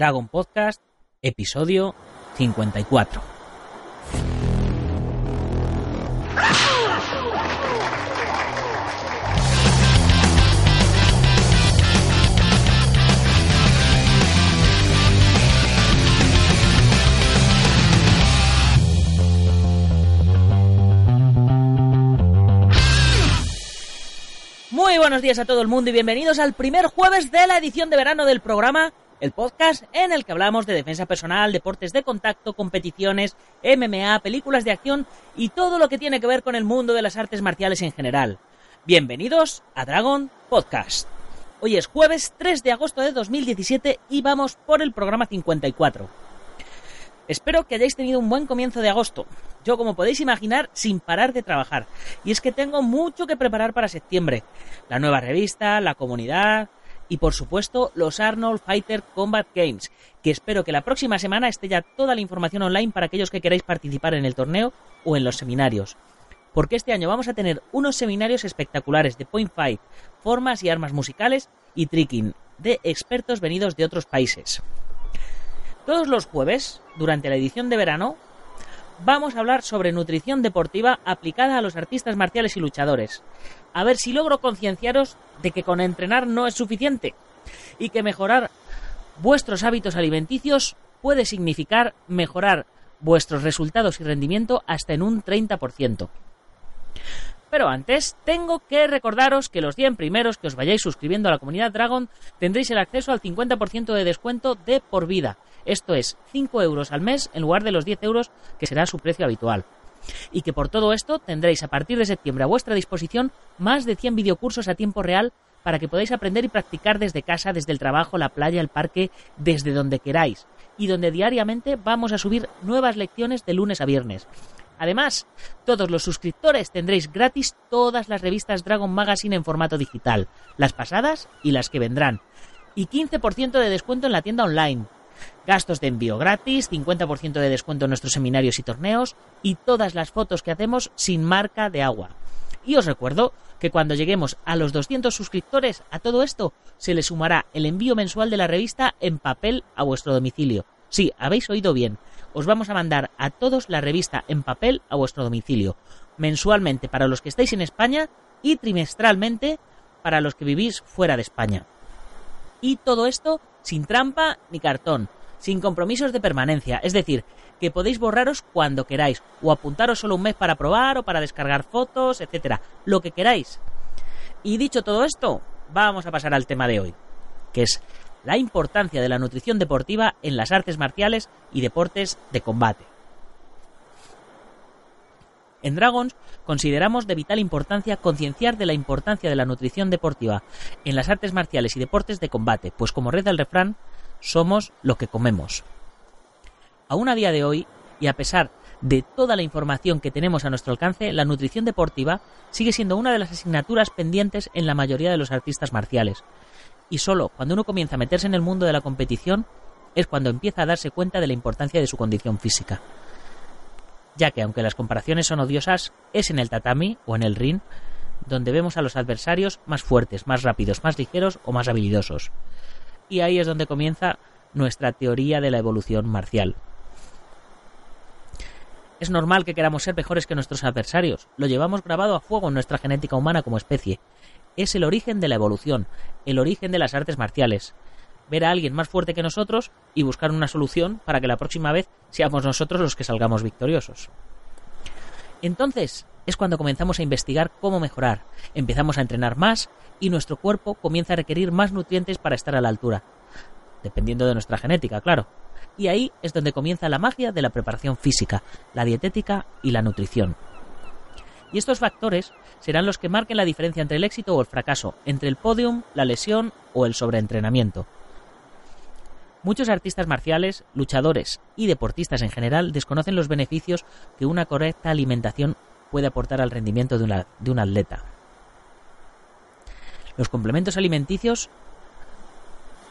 Dragon Podcast, episodio 54. Muy buenos días a todo el mundo y bienvenidos al primer jueves de la edición de verano del programa, el podcast en el que hablamos de defensa personal, deportes de contacto, competiciones, MMA, películas de acción y todo lo que tiene que ver con el mundo de las artes marciales en general. Bienvenidos a Dragon Podcast. Hoy es jueves 3 de agosto de 2017 y vamos por el programa 54. Espero que hayáis tenido un buen comienzo de agosto. Yo, como podéis imaginar, sin parar de trabajar. Y es que tengo mucho que preparar para septiembre. La nueva revista, la comunidad y, por supuesto, los Arnold Fighter Combat Games, que espero que la próxima semana esté ya toda la información online para aquellos que queráis participar en el torneo o en los seminarios. Porque este año vamos a tener unos seminarios espectaculares de Point Fight, formas y armas musicales y tricking de expertos venidos de otros países. Todos los jueves, durante la edición de verano, vamos a hablar sobre nutrición deportiva aplicada a los artistas marciales y luchadores. A ver si logro concienciaros de que con entrenar no es suficiente y que mejorar vuestros hábitos alimenticios puede significar mejorar vuestros resultados y rendimiento hasta en un 30%. Pero antes, tengo que recordaros que los 100 primeros que os vayáis suscribiendo a la comunidad Dragon tendréis el acceso al 50% de descuento de por vida. Esto es 5 euros al mes en lugar de los 10 euros que será su precio habitual. Y que por todo esto tendréis a partir de septiembre a vuestra disposición más de 100 videocursos a tiempo real para que podáis aprender y practicar desde casa, desde el trabajo, la playa, el parque, desde donde queráis. Y donde diariamente vamos a subir nuevas lecciones de lunes a viernes. Además, todos los suscriptores tendréis gratis todas las revistas Dragon Magazine en formato digital, las pasadas y las que vendrán. Y 15% de descuento en la tienda online. Gastos de envío gratis, 50% de descuento en nuestros seminarios y torneos y todas las fotos que hacemos sin marca de agua. Y os recuerdo que cuando lleguemos a los 200 suscriptores a todo esto se le sumará el envío mensual de la revista en papel a vuestro domicilio. Sí, habéis oído bien os vamos a mandar a todos la revista en papel a vuestro domicilio, mensualmente para los que estáis en España y trimestralmente para los que vivís fuera de España. Y todo esto sin trampa ni cartón, sin compromisos de permanencia, es decir, que podéis borraros cuando queráis, o apuntaros solo un mes para probar o para descargar fotos, etcétera, lo que queráis. Y dicho todo esto, vamos a pasar al tema de hoy, que es la importancia de la nutrición deportiva en las artes marciales y deportes de combate. En Dragons consideramos de vital importancia concienciar de la importancia de la nutrición deportiva en las artes marciales y deportes de combate, pues como reza el refrán, somos lo que comemos. Aún a día de hoy, y a pesar de toda la información que tenemos a nuestro alcance, la nutrición deportiva sigue siendo una de las asignaturas pendientes en la mayoría de los artistas marciales, y solo cuando uno comienza a meterse en el mundo de la competición es cuando empieza a darse cuenta de la importancia de su condición física. Ya que aunque las comparaciones son odiosas, es en el tatami o en el ring donde vemos a los adversarios más fuertes, más rápidos, más ligeros o más habilidosos. Y ahí es donde comienza nuestra teoría de la evolución marcial. Es normal que queramos ser mejores que nuestros adversarios, lo llevamos grabado a fuego en nuestra genética humana como especie, es el origen de la evolución, el origen de las artes marciales. Ver a alguien más fuerte que nosotros y buscar una solución para que la próxima vez seamos nosotros los que salgamos victoriosos. Entonces es cuando comenzamos a investigar cómo mejorar, empezamos a entrenar más y nuestro cuerpo comienza a requerir más nutrientes para estar a la altura, dependiendo de nuestra genética, claro. Y ahí es donde comienza la magia de la preparación física, la dietética y la nutrición. Y estos factores serán los que marquen la diferencia entre el éxito o el fracaso, entre el podium, la lesión o el sobreentrenamiento. Muchos artistas marciales, luchadores y deportistas en general desconocen los beneficios que una correcta alimentación puede aportar al rendimiento de, de un atleta. Los complementos alimenticios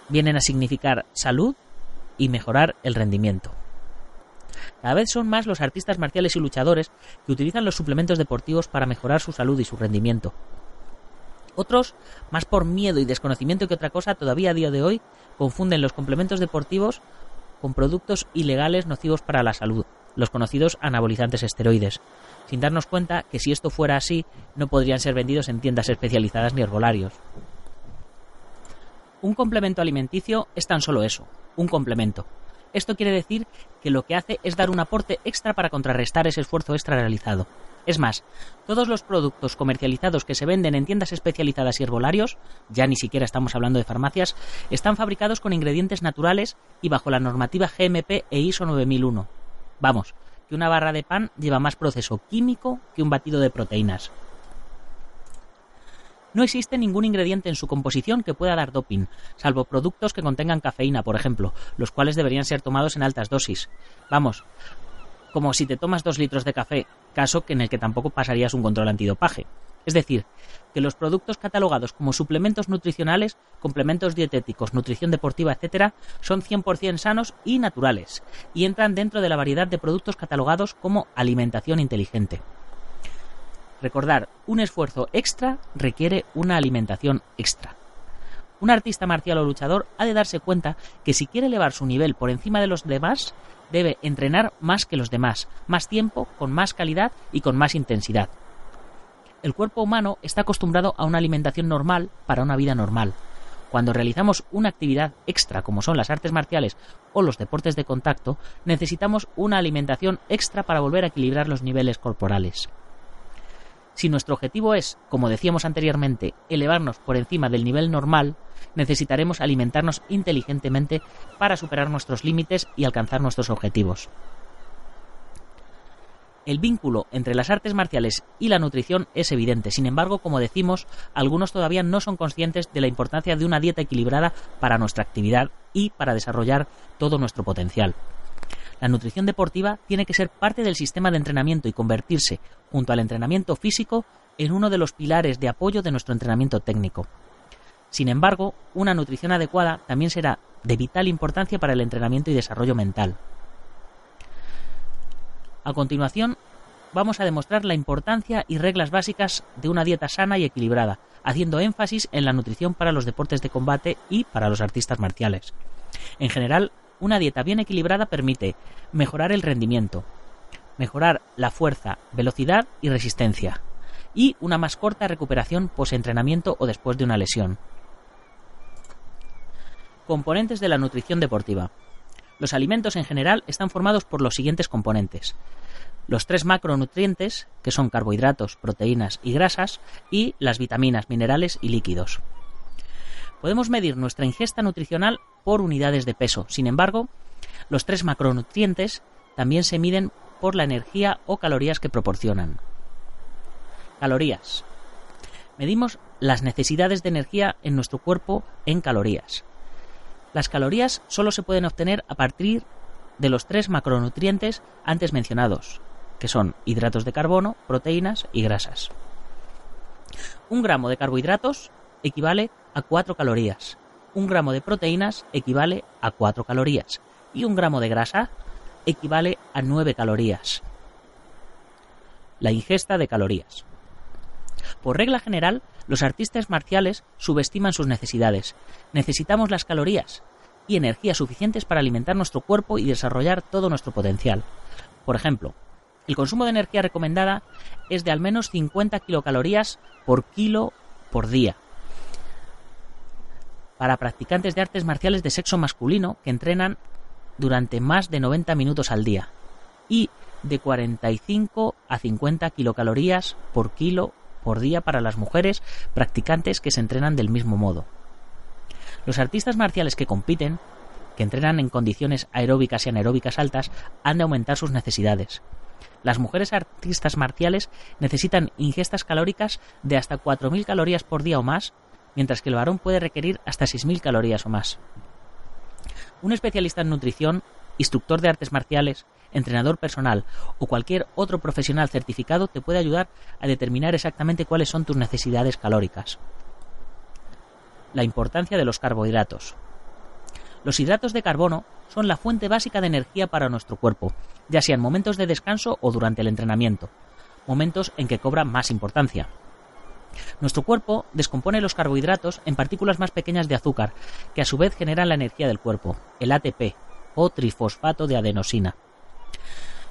vienen a significar salud y mejorar el rendimiento. Cada vez son más los artistas marciales y luchadores que utilizan los suplementos deportivos para mejorar su salud y su rendimiento. Otros, más por miedo y desconocimiento que otra cosa, todavía a día de hoy confunden los complementos deportivos con productos ilegales nocivos para la salud, los conocidos anabolizantes esteroides, sin darnos cuenta que si esto fuera así, no podrían ser vendidos en tiendas especializadas ni herbolarios. Un complemento alimenticio es tan solo eso, un complemento. Esto quiere decir que lo que hace es dar un aporte extra para contrarrestar ese esfuerzo extra realizado. Es más, todos los productos comercializados que se venden en tiendas especializadas y herbolarios, ya ni siquiera estamos hablando de farmacias, están fabricados con ingredientes naturales y bajo la normativa GMP e ISO 9001. Vamos, que una barra de pan lleva más proceso químico que un batido de proteínas. No existe ningún ingrediente en su composición que pueda dar doping, salvo productos que contengan cafeína, por ejemplo, los cuales deberían ser tomados en altas dosis. Vamos, como si te tomas dos litros de café, caso que en el que tampoco pasarías un control antidopaje. Es decir, que los productos catalogados como suplementos nutricionales, complementos dietéticos, nutrición deportiva, etc., son 100% sanos y naturales, y entran dentro de la variedad de productos catalogados como alimentación inteligente. Recordar, un esfuerzo extra requiere una alimentación extra. Un artista marcial o luchador ha de darse cuenta que si quiere elevar su nivel por encima de los demás, debe entrenar más que los demás, más tiempo, con más calidad y con más intensidad. El cuerpo humano está acostumbrado a una alimentación normal para una vida normal. Cuando realizamos una actividad extra como son las artes marciales o los deportes de contacto, necesitamos una alimentación extra para volver a equilibrar los niveles corporales. Si nuestro objetivo es, como decíamos anteriormente, elevarnos por encima del nivel normal, necesitaremos alimentarnos inteligentemente para superar nuestros límites y alcanzar nuestros objetivos. El vínculo entre las artes marciales y la nutrición es evidente. Sin embargo, como decimos, algunos todavía no son conscientes de la importancia de una dieta equilibrada para nuestra actividad y para desarrollar todo nuestro potencial. La nutrición deportiva tiene que ser parte del sistema de entrenamiento y convertirse, junto al entrenamiento físico, en uno de los pilares de apoyo de nuestro entrenamiento técnico. Sin embargo, una nutrición adecuada también será de vital importancia para el entrenamiento y desarrollo mental. A continuación, vamos a demostrar la importancia y reglas básicas de una dieta sana y equilibrada, haciendo énfasis en la nutrición para los deportes de combate y para los artistas marciales. En general, una dieta bien equilibrada permite mejorar el rendimiento, mejorar la fuerza, velocidad y resistencia, y una más corta recuperación post-entrenamiento o después de una lesión. Componentes de la nutrición deportiva. Los alimentos en general están formados por los siguientes componentes. Los tres macronutrientes, que son carbohidratos, proteínas y grasas, y las vitaminas, minerales y líquidos. Podemos medir nuestra ingesta nutricional por unidades de peso. Sin embargo, los tres macronutrientes también se miden por la energía o calorías que proporcionan. Calorías. Medimos las necesidades de energía en nuestro cuerpo en calorías. Las calorías solo se pueden obtener a partir de los tres macronutrientes antes mencionados, que son hidratos de carbono, proteínas y grasas. Un gramo de carbohidratos equivale a 4 calorías. Un gramo de proteínas equivale a 4 calorías. Y un gramo de grasa equivale a 9 calorías. La ingesta de calorías. Por regla general, los artistas marciales subestiman sus necesidades. Necesitamos las calorías y energías suficientes para alimentar nuestro cuerpo y desarrollar todo nuestro potencial. Por ejemplo, el consumo de energía recomendada es de al menos 50 kilocalorías por kilo por día, para practicantes de artes marciales de sexo masculino que entrenan durante más de 90 minutos al día y de 45 a 50 kilocalorías por kilo por día para las mujeres practicantes que se entrenan del mismo modo. Los artistas marciales que compiten, que entrenan en condiciones aeróbicas y anaeróbicas altas, han de aumentar sus necesidades. Las mujeres artistas marciales necesitan ingestas calóricas de hasta 4.000 calorías por día o más mientras que el varón puede requerir hasta 6.000 calorías o más. Un especialista en nutrición, instructor de artes marciales, entrenador personal o cualquier otro profesional certificado te puede ayudar a determinar exactamente cuáles son tus necesidades calóricas. La importancia de los carbohidratos. Los hidratos de carbono son la fuente básica de energía para nuestro cuerpo, ya sea en momentos de descanso o durante el entrenamiento, momentos en que cobran más importancia. Nuestro cuerpo descompone los carbohidratos en partículas más pequeñas de azúcar, que a su vez generan la energía del cuerpo, el ATP, o trifosfato de adenosina.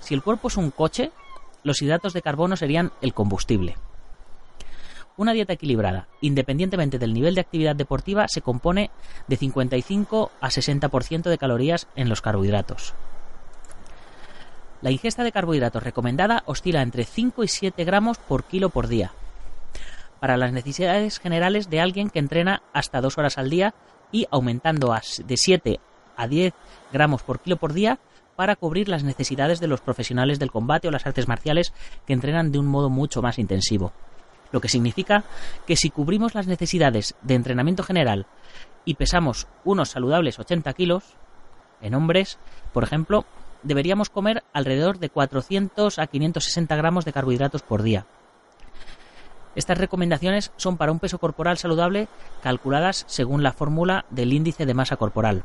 Si el cuerpo es un coche, los hidratos de carbono serían el combustible. Una dieta equilibrada, independientemente del nivel de actividad deportiva, se compone de 55 a 60% de calorías en los carbohidratos. La ingesta de carbohidratos recomendada oscila entre 5 y 7 gramos por kilo por día, para las necesidades generales de alguien que entrena hasta 2 horas al día y aumentando de 7 a 10 gramos por kilo por día para cubrir las necesidades de los profesionales del combate o las artes marciales que entrenan de un modo mucho más intensivo lo que significa que si cubrimos las necesidades de entrenamiento general y pesamos unos saludables 80 kilos, en hombres, por ejemplo, deberíamos comer alrededor de 400 a 560 gramos de carbohidratos por día. Estas recomendaciones son para un peso corporal saludable calculadas según la fórmula del índice de masa corporal.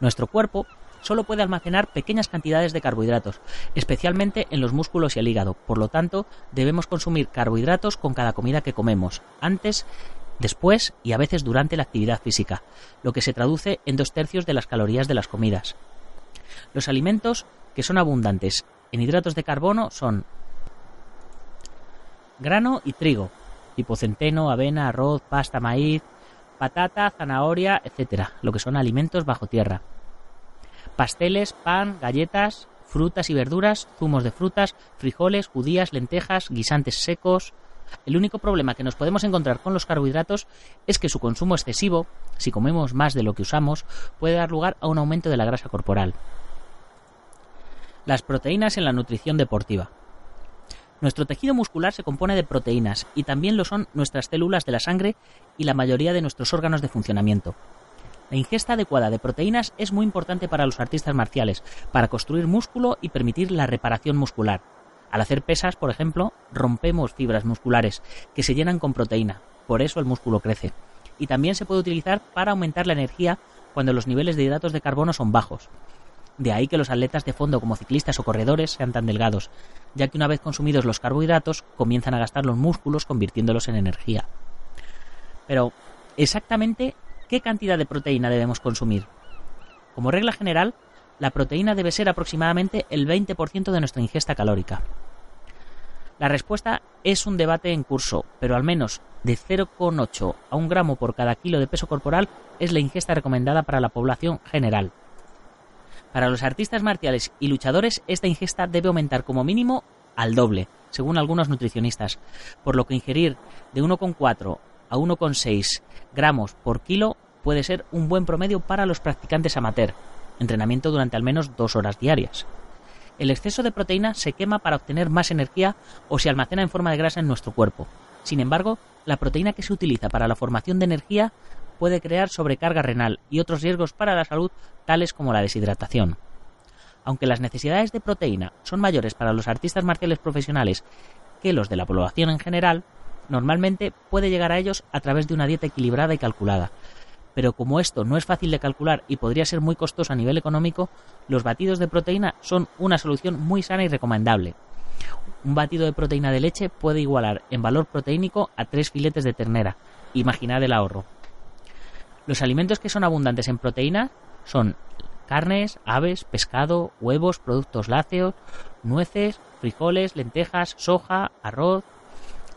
Nuestro cuerpo solo puede almacenar pequeñas cantidades de carbohidratos, especialmente en los músculos y el hígado. Por lo tanto, debemos consumir carbohidratos con cada comida que comemos, antes, después y a veces durante la actividad física, lo que se traduce en dos tercios de las calorías de las comidas. Los alimentos que son abundantes en hidratos de carbono son grano y trigo, tipo centeno, avena, arroz, pasta, maíz, patata, zanahoria, etc., lo que son alimentos bajo tierra pasteles, pan, galletas, frutas y verduras, zumos de frutas, frijoles, judías, lentejas, guisantes secos. El único problema que nos podemos encontrar con los carbohidratos es que su consumo excesivo, si comemos más de lo que usamos, puede dar lugar a un aumento de la grasa corporal. Las proteínas en la nutrición deportiva. Nuestro tejido muscular se compone de proteínas y también lo son nuestras células de la sangre y la mayoría de nuestros órganos de funcionamiento. La ingesta adecuada de proteínas es muy importante para los artistas marciales, para construir músculo y permitir la reparación muscular. Al hacer pesas, por ejemplo, rompemos fibras musculares que se llenan con proteína, por eso el músculo crece. Y también se puede utilizar para aumentar la energía cuando los niveles de hidratos de carbono son bajos. De ahí que los atletas de fondo como ciclistas o corredores sean tan delgados, ya que una vez consumidos los carbohidratos comienzan a gastar los músculos convirtiéndolos en energía. Pero, exactamente ¿Qué cantidad de proteína debemos consumir? Como regla general, la proteína debe ser aproximadamente el 20% de nuestra ingesta calórica. La respuesta es un debate en curso, pero al menos de 0,8 a 1 gramo por cada kilo de peso corporal es la ingesta recomendada para la población general. Para los artistas marciales y luchadores, esta ingesta debe aumentar como mínimo al doble, según algunos nutricionistas, por lo que ingerir de 1,4 a 1,6 gramos por kilo puede ser un buen promedio para los practicantes amateur, entrenamiento durante al menos dos horas diarias. El exceso de proteína se quema para obtener más energía o se almacena en forma de grasa en nuestro cuerpo. Sin embargo, la proteína que se utiliza para la formación de energía puede crear sobrecarga renal y otros riesgos para la salud tales como la deshidratación. Aunque las necesidades de proteína son mayores para los artistas marciales profesionales que los de la población en general, normalmente puede llegar a ellos a través de una dieta equilibrada y calculada. Pero como esto no es fácil de calcular y podría ser muy costoso a nivel económico, los batidos de proteína son una solución muy sana y recomendable. Un batido de proteína de leche puede igualar en valor proteínico a tres filetes de ternera. Imaginad el ahorro. Los alimentos que son abundantes en proteína son carnes, aves, pescado, huevos, productos lácteos, nueces, frijoles, lentejas, soja, arroz,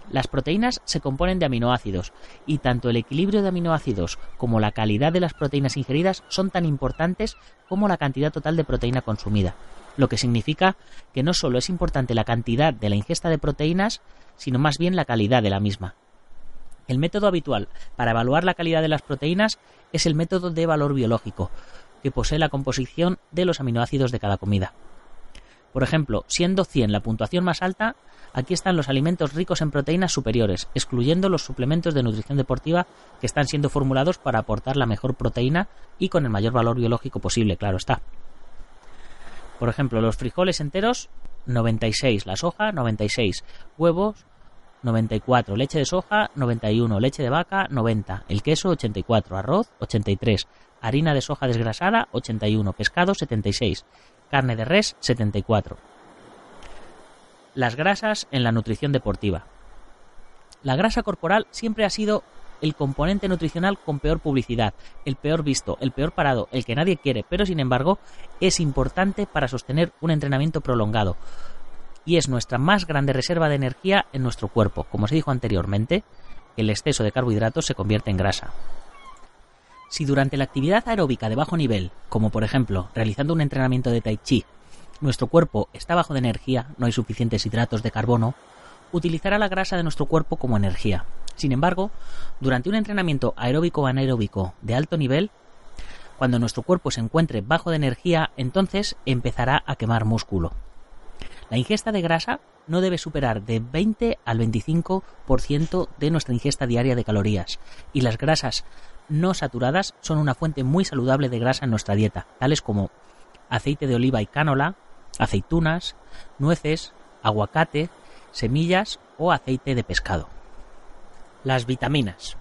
las proteínas se componen de aminoácidos y tanto el equilibrio de aminoácidos como la calidad de las proteínas ingeridas son tan importantes como la cantidad total de proteína consumida, lo que significa que no solo es importante la cantidad de la ingesta de proteínas, sino más bien la calidad de la misma. El método habitual para evaluar la calidad de las proteínas es el método de valor biológico, que posee la composición de los aminoácidos de cada comida. Por ejemplo, siendo 100 la puntuación más alta, aquí están los alimentos ricos en proteínas superiores, excluyendo los suplementos de nutrición deportiva que están siendo formulados para aportar la mejor proteína y con el mayor valor biológico posible, claro está. Por ejemplo, los frijoles enteros 96, la soja 96, huevos 94, leche de soja 91, leche de vaca 90, el queso 84, arroz 83, harina de soja desgrasada 81, pescado 76, carne de res 74. Las grasas en la nutrición deportiva. La grasa corporal siempre ha sido el componente nutricional con peor publicidad, el peor visto, el peor parado, el que nadie quiere, pero sin embargo es importante para sostener un entrenamiento prolongado. Y es nuestra más grande reserva de energía en nuestro cuerpo. Como se dijo anteriormente, el exceso de carbohidratos se convierte en grasa. Si durante la actividad aeróbica de bajo nivel, como por ejemplo realizando un entrenamiento de tai chi, nuestro cuerpo está bajo de energía, no hay suficientes hidratos de carbono, utilizará la grasa de nuestro cuerpo como energía. Sin embargo, durante un entrenamiento aeróbico o anaeróbico de alto nivel, cuando nuestro cuerpo se encuentre bajo de energía, entonces empezará a quemar músculo. La ingesta de grasa no debe superar de 20 al 25% de nuestra ingesta diaria de calorías, y las grasas no saturadas son una fuente muy saludable de grasa en nuestra dieta, tales como aceite de oliva y cánola, aceitunas, nueces, aguacate, semillas o aceite de pescado. Las vitaminas.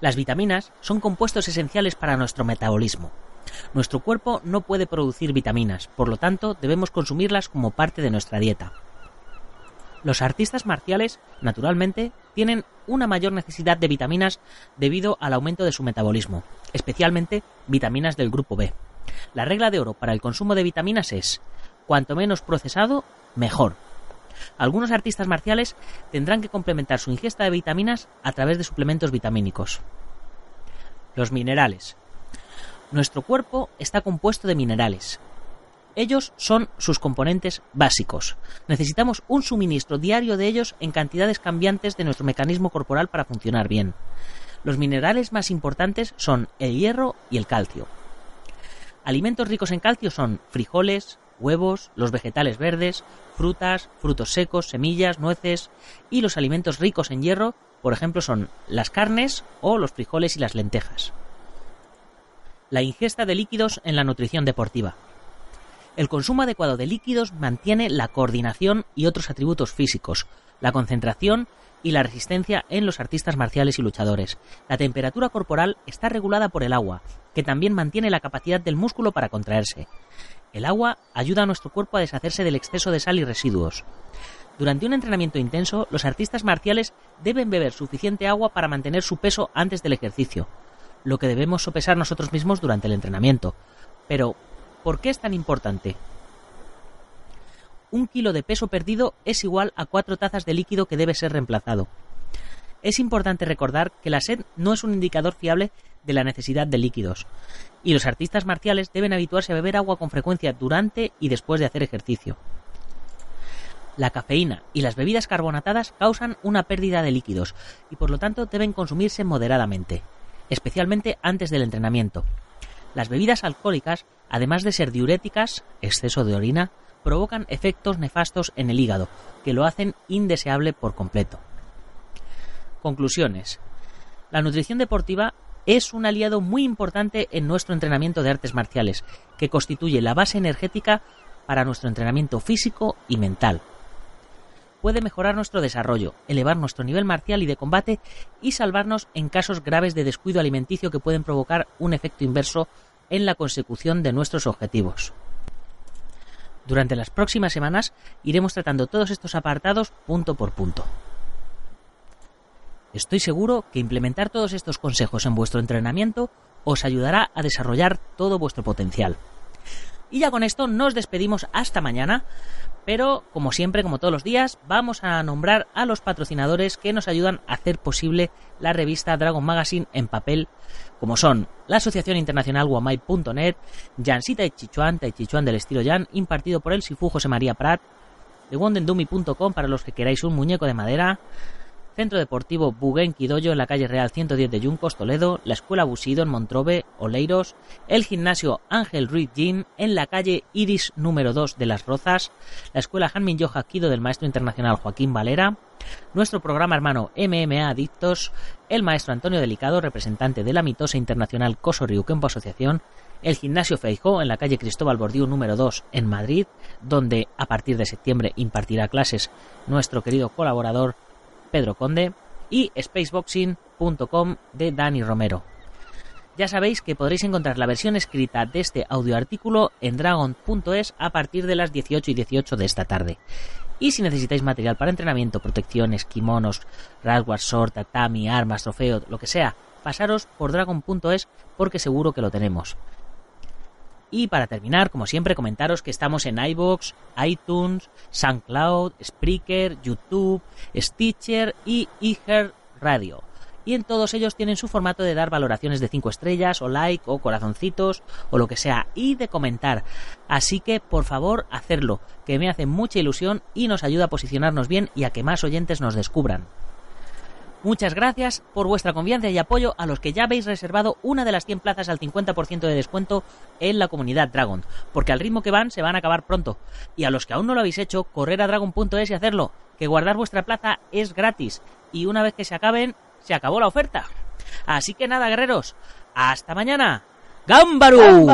Las vitaminas son compuestos esenciales para nuestro metabolismo. Nuestro cuerpo no puede producir vitaminas, por lo tanto debemos consumirlas como parte de nuestra dieta. Los artistas marciales, naturalmente, tienen una mayor necesidad de vitaminas debido al aumento de su metabolismo, especialmente vitaminas del grupo B. La regla de oro para el consumo de vitaminas es cuanto menos procesado, mejor. Algunos artistas marciales tendrán que complementar su ingesta de vitaminas a través de suplementos vitamínicos. Los minerales. Nuestro cuerpo está compuesto de minerales. Ellos son sus componentes básicos. Necesitamos un suministro diario de ellos en cantidades cambiantes de nuestro mecanismo corporal para funcionar bien. Los minerales más importantes son el hierro y el calcio. Alimentos ricos en calcio son frijoles, huevos, los vegetales verdes, frutas, frutos secos, semillas, nueces y los alimentos ricos en hierro, por ejemplo, son las carnes o los frijoles y las lentejas. La ingesta de líquidos en la nutrición deportiva. El consumo adecuado de líquidos mantiene la coordinación y otros atributos físicos, la concentración y la resistencia en los artistas marciales y luchadores. La temperatura corporal está regulada por el agua, que también mantiene la capacidad del músculo para contraerse. El agua ayuda a nuestro cuerpo a deshacerse del exceso de sal y residuos. Durante un entrenamiento intenso, los artistas marciales deben beber suficiente agua para mantener su peso antes del ejercicio, lo que debemos sopesar nosotros mismos durante el entrenamiento. Pero, ¿por qué es tan importante? Un kilo de peso perdido es igual a cuatro tazas de líquido que debe ser reemplazado. Es importante recordar que la sed no es un indicador fiable de la necesidad de líquidos, y los artistas marciales deben habituarse a beber agua con frecuencia durante y después de hacer ejercicio. La cafeína y las bebidas carbonatadas causan una pérdida de líquidos y por lo tanto deben consumirse moderadamente, especialmente antes del entrenamiento. Las bebidas alcohólicas, además de ser diuréticas, exceso de orina, provocan efectos nefastos en el hígado, que lo hacen indeseable por completo. Conclusiones. La nutrición deportiva es un aliado muy importante en nuestro entrenamiento de artes marciales, que constituye la base energética para nuestro entrenamiento físico y mental. Puede mejorar nuestro desarrollo, elevar nuestro nivel marcial y de combate y salvarnos en casos graves de descuido alimenticio que pueden provocar un efecto inverso en la consecución de nuestros objetivos. Durante las próximas semanas iremos tratando todos estos apartados punto por punto. Estoy seguro que implementar todos estos consejos en vuestro entrenamiento os ayudará a desarrollar todo vuestro potencial. Y ya con esto nos despedimos hasta mañana, pero como siempre, como todos los días, vamos a nombrar a los patrocinadores que nos ayudan a hacer posible la revista Dragon Magazine en papel, como son la Asociación Internacional Guamai.net, Jansita y Chichuan, Chichuan del estilo Jan, impartido por el Sifu José María Prat, de para los que queráis un muñeco de madera, Centro Deportivo Buguen Quidoyo en la calle Real 110 de Yuncos, Toledo, la Escuela Busido en Montrobe, Oleiros, el Gimnasio Ángel Ruiz Gym en la calle Iris número 2 de Las Rozas, la Escuela Hanmin Yoja Kido del Maestro Internacional Joaquín Valera, nuestro programa hermano MMA Adictos, el Maestro Antonio Delicado, representante de la mitosa internacional Coso Kempo Asociación, el Gimnasio Feijó en la calle Cristóbal Bordío número 2 en Madrid, donde a partir de septiembre impartirá clases nuestro querido colaborador Pedro Conde y spaceboxing.com de Dani Romero. Ya sabéis que podréis encontrar la versión escrita de este audioartículo en dragon.es a partir de las 18 y 18 de esta tarde. Y si necesitáis material para entrenamiento, protecciones, kimonos, rasguard, sword, tatami, armas, trofeo, lo que sea, pasaros por dragon.es porque seguro que lo tenemos. Y para terminar, como siempre, comentaros que estamos en iBox, iTunes, SoundCloud, Spreaker, YouTube, Stitcher y iHeart Radio. Y en todos ellos tienen su formato de dar valoraciones de 5 estrellas, o like, o corazoncitos, o lo que sea, y de comentar. Así que, por favor, hacerlo, que me hace mucha ilusión y nos ayuda a posicionarnos bien y a que más oyentes nos descubran. Muchas gracias por vuestra confianza y apoyo a los que ya habéis reservado una de las 100 plazas al 50% de descuento en la comunidad Dragon, porque al ritmo que van se van a acabar pronto. Y a los que aún no lo habéis hecho, correr a dragon.es y hacerlo, que guardar vuestra plaza es gratis y una vez que se acaben, se acabó la oferta. Así que nada, guerreros, hasta mañana. ¡Gámbaru!